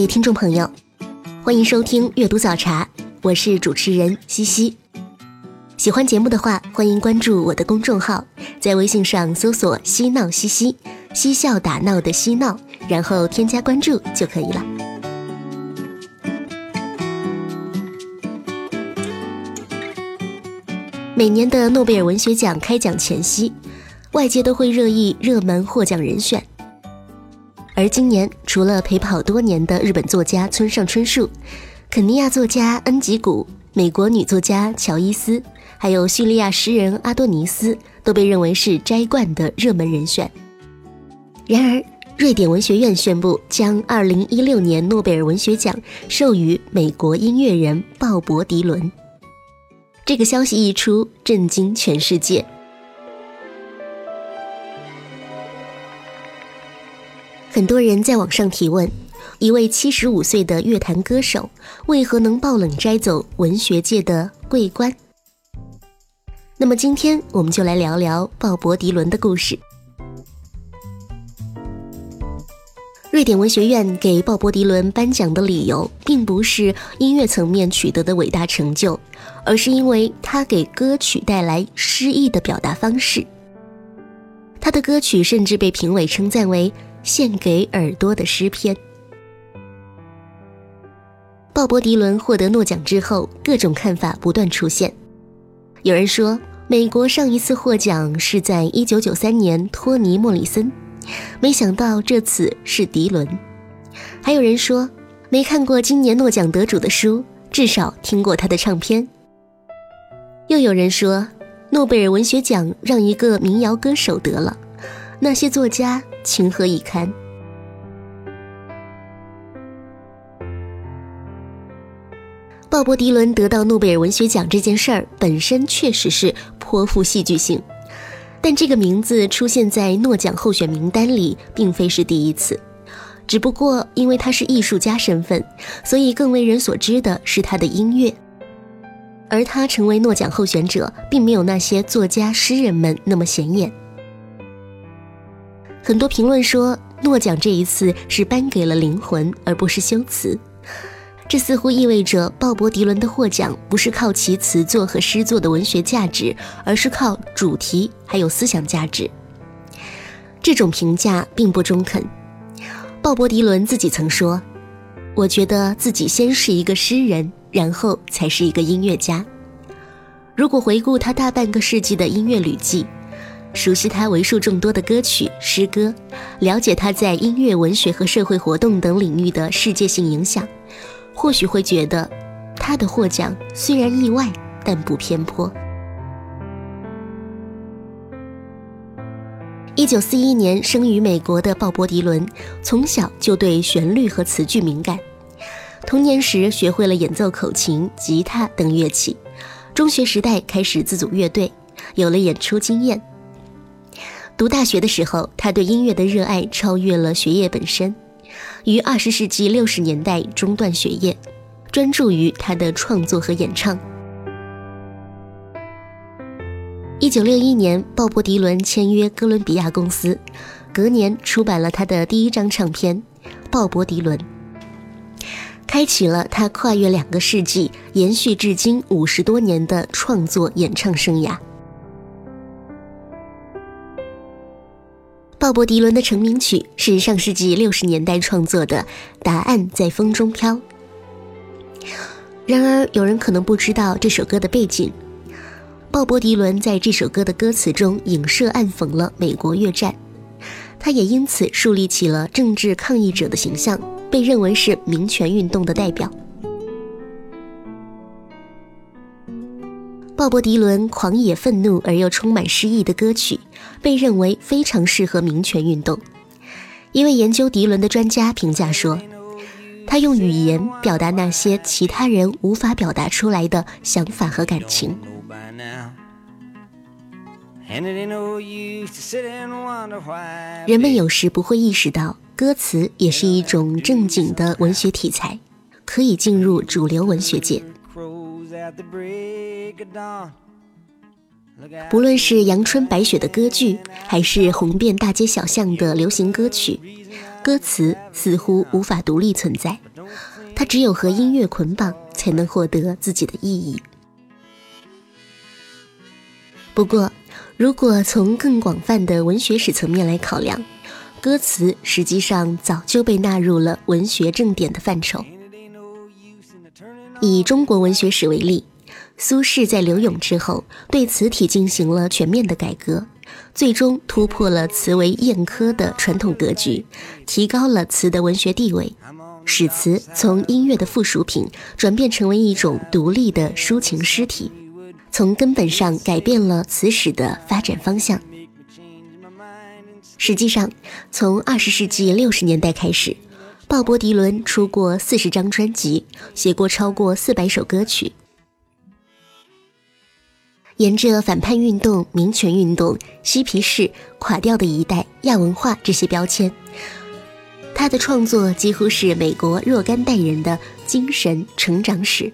位听众朋友，欢迎收听阅读早茶，我是主持人西西。喜欢节目的话，欢迎关注我的公众号，在微信上搜索“嬉闹西西”，嬉笑打闹的嬉闹，然后添加关注就可以了。每年的诺贝尔文学奖开奖前夕，外界都会热议热门获奖人选。而今年，除了陪跑多年的日本作家村上春树、肯尼亚作家恩吉古、美国女作家乔伊斯，还有叙利亚诗人阿多尼斯，都被认为是摘冠的热门人选。然而，瑞典文学院宣布将2016年诺贝尔文学奖授予美国音乐人鲍勃·迪伦。这个消息一出，震惊全世界。很多人在网上提问：一位七十五岁的乐坛歌手，为何能爆冷摘走文学界的桂冠？那么今天我们就来聊聊鲍勃·迪伦的故事。瑞典文学院给鲍勃·迪伦颁奖的理由，并不是音乐层面取得的伟大成就，而是因为他给歌曲带来诗意的表达方式。他的歌曲甚至被评委称赞为。献给耳朵的诗篇。鲍勃·迪伦获得诺奖之后，各种看法不断出现。有人说，美国上一次获奖是在1993年，托尼·莫里森，没想到这次是迪伦。还有人说，没看过今年诺奖得主的书，至少听过他的唱片。又有人说，诺贝尔文学奖让一个民谣歌手得了，那些作家。情何以堪？鲍勃·迪伦得到诺贝尔文学奖这件事儿本身确实是颇富戏剧性，但这个名字出现在诺奖候选名单里并非是第一次。只不过因为他是艺术家身份，所以更为人所知的是他的音乐，而他成为诺奖候选者，并没有那些作家、诗人们那么显眼。很多评论说，诺奖这一次是颁给了灵魂，而不是修辞。这似乎意味着鲍勃·迪伦的获奖不是靠其词作和诗作的文学价值，而是靠主题还有思想价值。这种评价并不中肯。鲍勃·迪伦自己曾说：“我觉得自己先是一个诗人，然后才是一个音乐家。”如果回顾他大半个世纪的音乐履历，熟悉他为数众多的歌曲、诗歌，了解他在音乐、文学和社会活动等领域的世界性影响，或许会觉得，他的获奖虽然意外，但不偏颇。一九四一年生于美国的鲍勃·迪伦，从小就对旋律和词句敏感，童年时学会了演奏口琴、吉他等乐器，中学时代开始自组乐队，有了演出经验。读大学的时候，他对音乐的热爱超越了学业本身。于二十世纪六十年代中断学业，专注于他的创作和演唱。一九六一年，鲍勃·迪伦签约哥伦比亚公司，隔年出版了他的第一张唱片《鲍勃·迪伦》，开启了他跨越两个世纪、延续至今五十多年的创作演唱生涯。鲍勃·迪伦的成名曲是上世纪六十年代创作的《答案在风中飘》。然而，有人可能不知道这首歌的背景。鲍勃·迪伦在这首歌的歌词中影射暗讽了美国越战，他也因此树立起了政治抗议者的形象，被认为是民权运动的代表。鲍勃迪伦狂野愤怒而又充满诗意的歌曲，被认为非常适合民权运动。一位研究迪伦的专家评价说：“他用语言表达那些其他人无法表达出来的想法和感情。”人们有时不会意识到，歌词也是一种正经的文学题材，可以进入主流文学界。不论是阳春白雪的歌剧，还是红遍大街小巷的流行歌曲，歌词似乎无法独立存在，它只有和音乐捆绑，才能获得自己的意义。不过，如果从更广泛的文学史层面来考量，歌词实际上早就被纳入了文学正典的范畴。以中国文学史为例，苏轼在柳永之后，对词体进行了全面的改革，最终突破了词为艳科的传统格局，提高了词的文学地位，使词从音乐的附属品转变成为一种独立的抒情诗体，从根本上改变了词史的发展方向。实际上，从二十世纪六十年代开始。鲍勃迪伦出过四十张专辑，写过超过四百首歌曲。沿着反叛运动、民权运动、嬉皮士、垮掉的一代、亚文化这些标签，他的创作几乎是美国若干代人的精神成长史。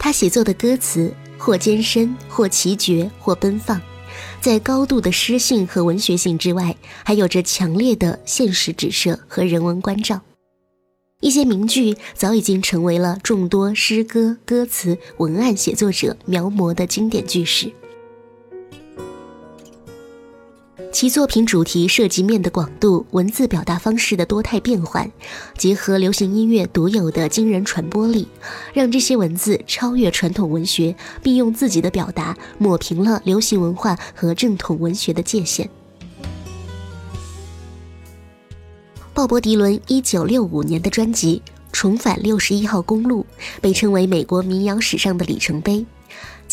他写作的歌词或艰深，或奇绝，或奔放。在高度的诗性和文学性之外，还有着强烈的现实指涉和人文关照。一些名句早已经成为了众多诗歌、歌词、文案写作者描摹的经典句式。其作品主题涉及面的广度、文字表达方式的多态变换，结合流行音乐独有的惊人传播力，让这些文字超越传统文学，并用自己的表达抹平了流行文化和正统文学的界限。鲍勃迪伦一九六五年的专辑《重返六十一号公路》被称为美国民谣史上的里程碑。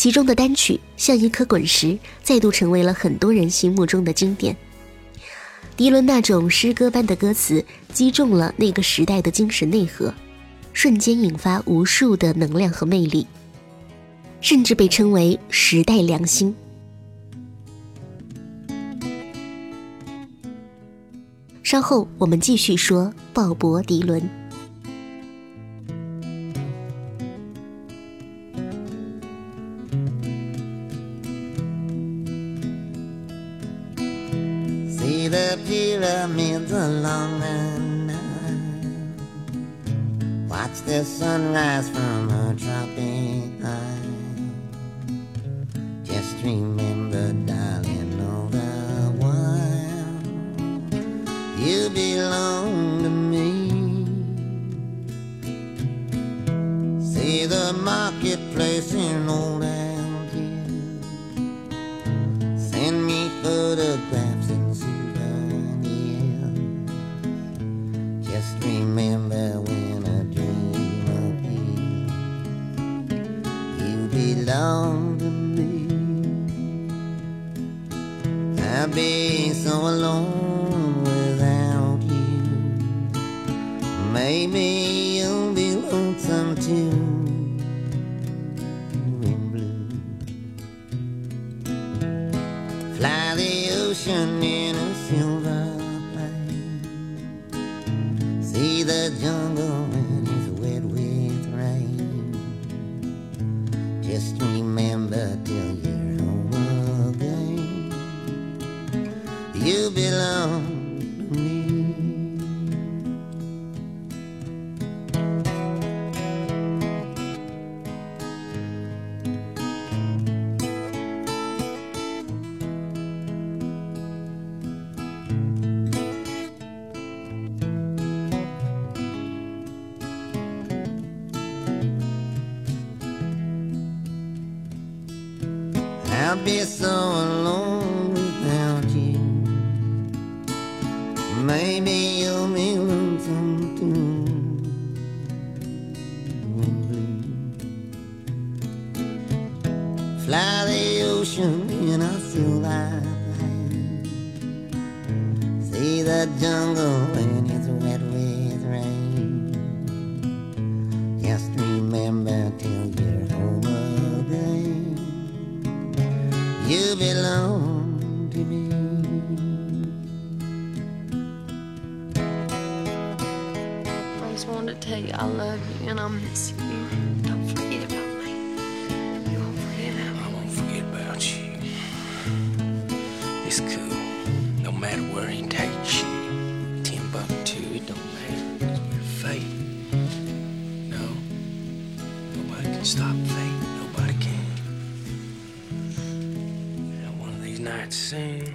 其中的单曲《像一颗滚石》再度成为了很多人心目中的经典。迪伦那种诗歌般的歌词击中了那个时代的精神内核，瞬间引发无数的能量和魅力，甚至被称为时代良心。稍后我们继续说鲍勃·迪伦。See the marketplace in old I'll be so alone just wanted to tell you I love you and I miss you. Don't forget about me. You won't forget about me. I won't forget about you. It's cool. No matter where he takes you. Timbuktu, it don't matter. It's your fate. No. Nobody can stop fate. Nobody can. And one of these nights soon,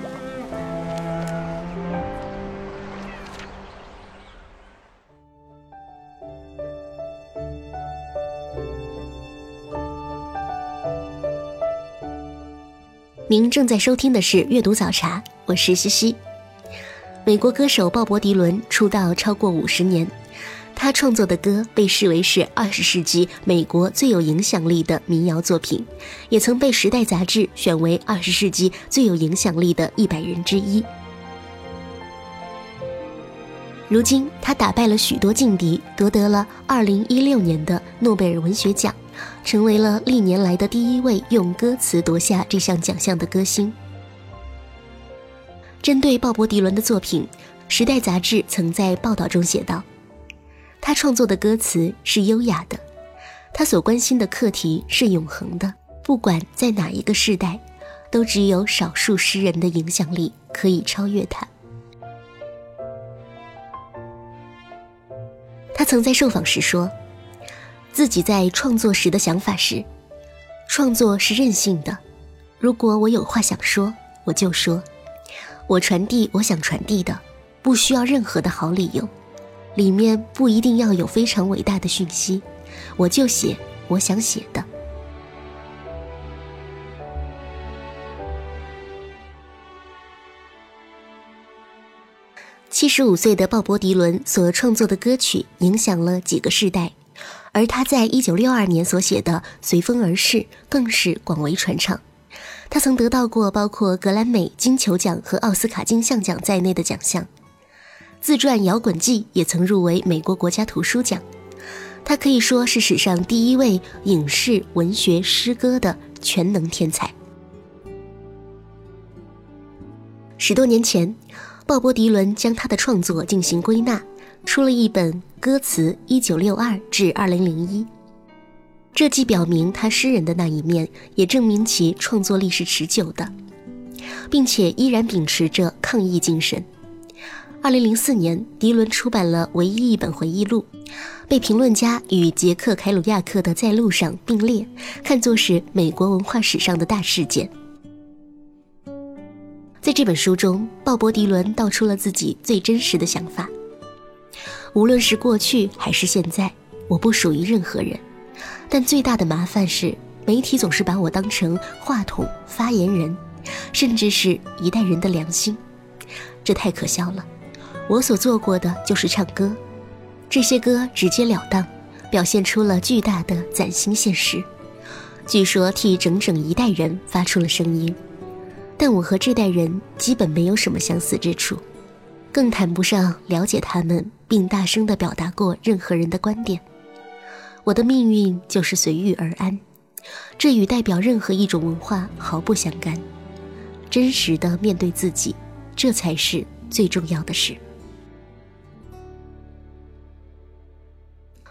您正在收听的是《阅读早茶》，我是西西。美国歌手鲍勃迪伦出道超过五十年，他创作的歌被视为是二十世纪美国最有影响力的民谣作品，也曾被《时代》杂志选为二十世纪最有影响力的一百人之一。如今，他打败了许多劲敌，夺得了二零一六年的诺贝尔文学奖。成为了历年来的第一位用歌词夺下这项奖项的歌星。针对鲍勃迪伦的作品，《时代》杂志曾在报道中写道：“他创作的歌词是优雅的，他所关心的课题是永恒的。不管在哪一个时代，都只有少数诗人的影响力可以超越他。”他曾在受访时说。自己在创作时的想法是：创作是任性的，如果我有话想说，我就说；我传递我想传递的，不需要任何的好理由，里面不一定要有非常伟大的讯息，我就写我想写的。七十五岁的鲍勃迪伦所创作的歌曲影响了几个世代。而他在一九六二年所写的《随风而逝》更是广为传唱。他曾得到过包括格莱美、金球奖和奥斯卡金像奖在内的奖项。自传《摇滚记》也曾入围美国国家图书奖。他可以说是史上第一位影视、文学、诗歌的全能天才。十多年前，鲍勃·迪伦将他的创作进行归纳。出了一本歌词，一九六二至二零零一。这既表明他诗人的那一面，也证明其创作力是持久的，并且依然秉持着抗议精神。二零零四年，迪伦出版了唯一一本回忆录，被评论家与杰克·凯鲁亚克的《在路上》并列，看作是美国文化史上的大事件。在这本书中，鲍勃·迪伦道出了自己最真实的想法。无论是过去还是现在，我不属于任何人。但最大的麻烦是，媒体总是把我当成话筒发言人，甚至是一代人的良心。这太可笑了。我所做过的就是唱歌，这些歌直截了当，表现出了巨大的崭新现实。据说替整整一代人发出了声音，但我和这代人基本没有什么相似之处。更谈不上了解他们，并大声地表达过任何人的观点。我的命运就是随遇而安，这与代表任何一种文化毫不相干。真实的面对自己，这才是最重要的事。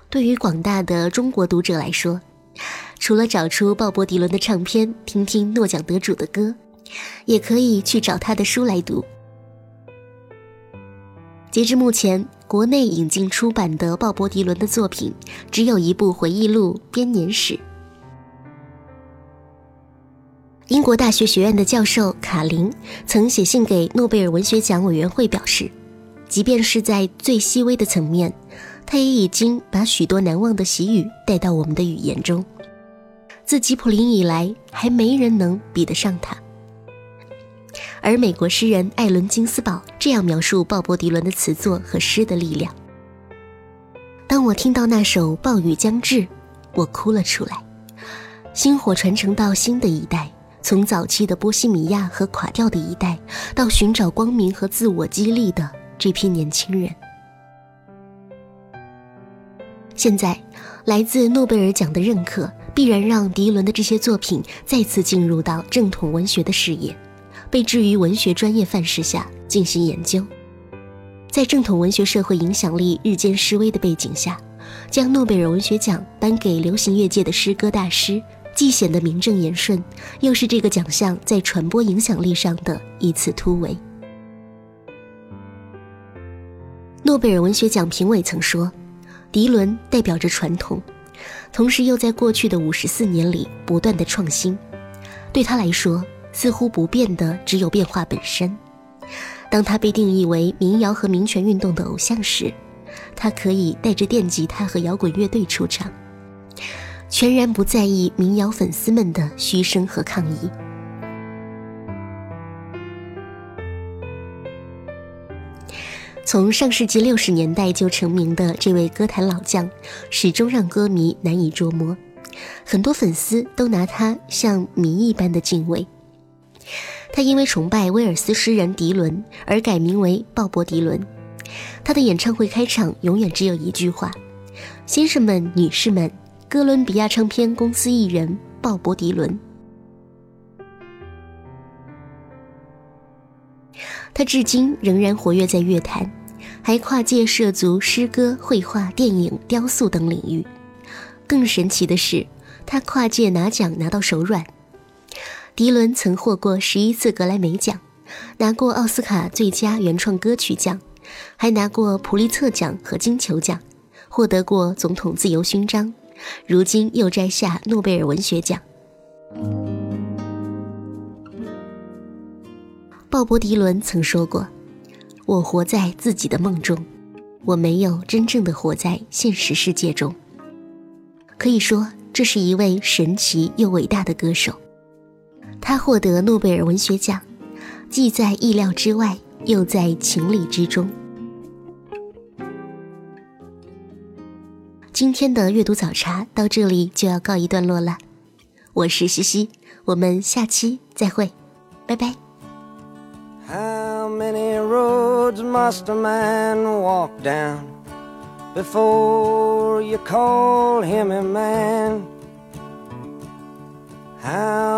对于广大的中国读者来说，除了找出鲍勃迪伦的唱片，听听诺奖得主的歌，也可以去找他的书来读。截至目前，国内引进出版的鲍勃迪伦的作品只有一部回忆录《编年史》。英国大学学院的教授卡林曾写信给诺贝尔文学奖委员会，表示，即便是在最细微的层面，他也已经把许多难忘的喜语带到我们的语言中。自吉普林以来，还没人能比得上他。而美国诗人艾伦金斯堡这样描述鲍勃迪伦的词作和诗的力量：当我听到那首《暴雨将至》，我哭了出来。星火传承到新的一代，从早期的波西米亚和垮掉的一代，到寻找光明和自我激励的这批年轻人。现在，来自诺贝尔奖的认可，必然让迪伦的这些作品再次进入到正统文学的视野。被置于文学专业范式下进行研究，在正统文学社会影响力日渐式微的背景下，将诺贝尔文学奖颁给流行乐界的诗歌大师，既显得名正言顺，又是这个奖项在传播影响力上的一次突围。诺贝尔文学奖评委曾说：“迪伦代表着传统，同时又在过去的五十四年里不断的创新，对他来说。”似乎不变的只有变化本身。当他被定义为民谣和民权运动的偶像时，他可以带着电吉他和摇滚乐队出场，全然不在意民谣粉丝们的嘘声和抗议。从上世纪六十年代就成名的这位歌坛老将，始终让歌迷难以捉摸，很多粉丝都拿他像谜一般的敬畏。他因为崇拜威尔斯诗人迪伦而改名为鲍勃·迪伦。他的演唱会开场永远只有一句话：“先生们、女士们，哥伦比亚唱片公司艺人鲍勃·迪伦。”他至今仍然活跃在乐坛，还跨界涉足诗歌、绘画、电影、雕塑等领域。更神奇的是，他跨界拿奖拿到手软。迪伦曾获过十一次格莱美奖，拿过奥斯卡最佳原创歌曲奖，还拿过普利策奖和金球奖，获得过总统自由勋章，如今又摘下诺贝尔文学奖。鲍勃·迪伦曾说过：“我活在自己的梦中，我没有真正的活在现实世界中。”可以说，这是一位神奇又伟大的歌手。他获得诺贝尔文学奖，既在意料之外，又在情理之中。今天的阅读早茶到这里就要告一段落了，我是西西，我们下期再会，拜拜。